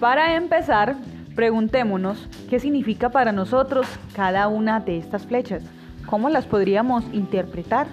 Para empezar, preguntémonos qué significa para nosotros cada una de estas flechas, cómo las podríamos interpretar.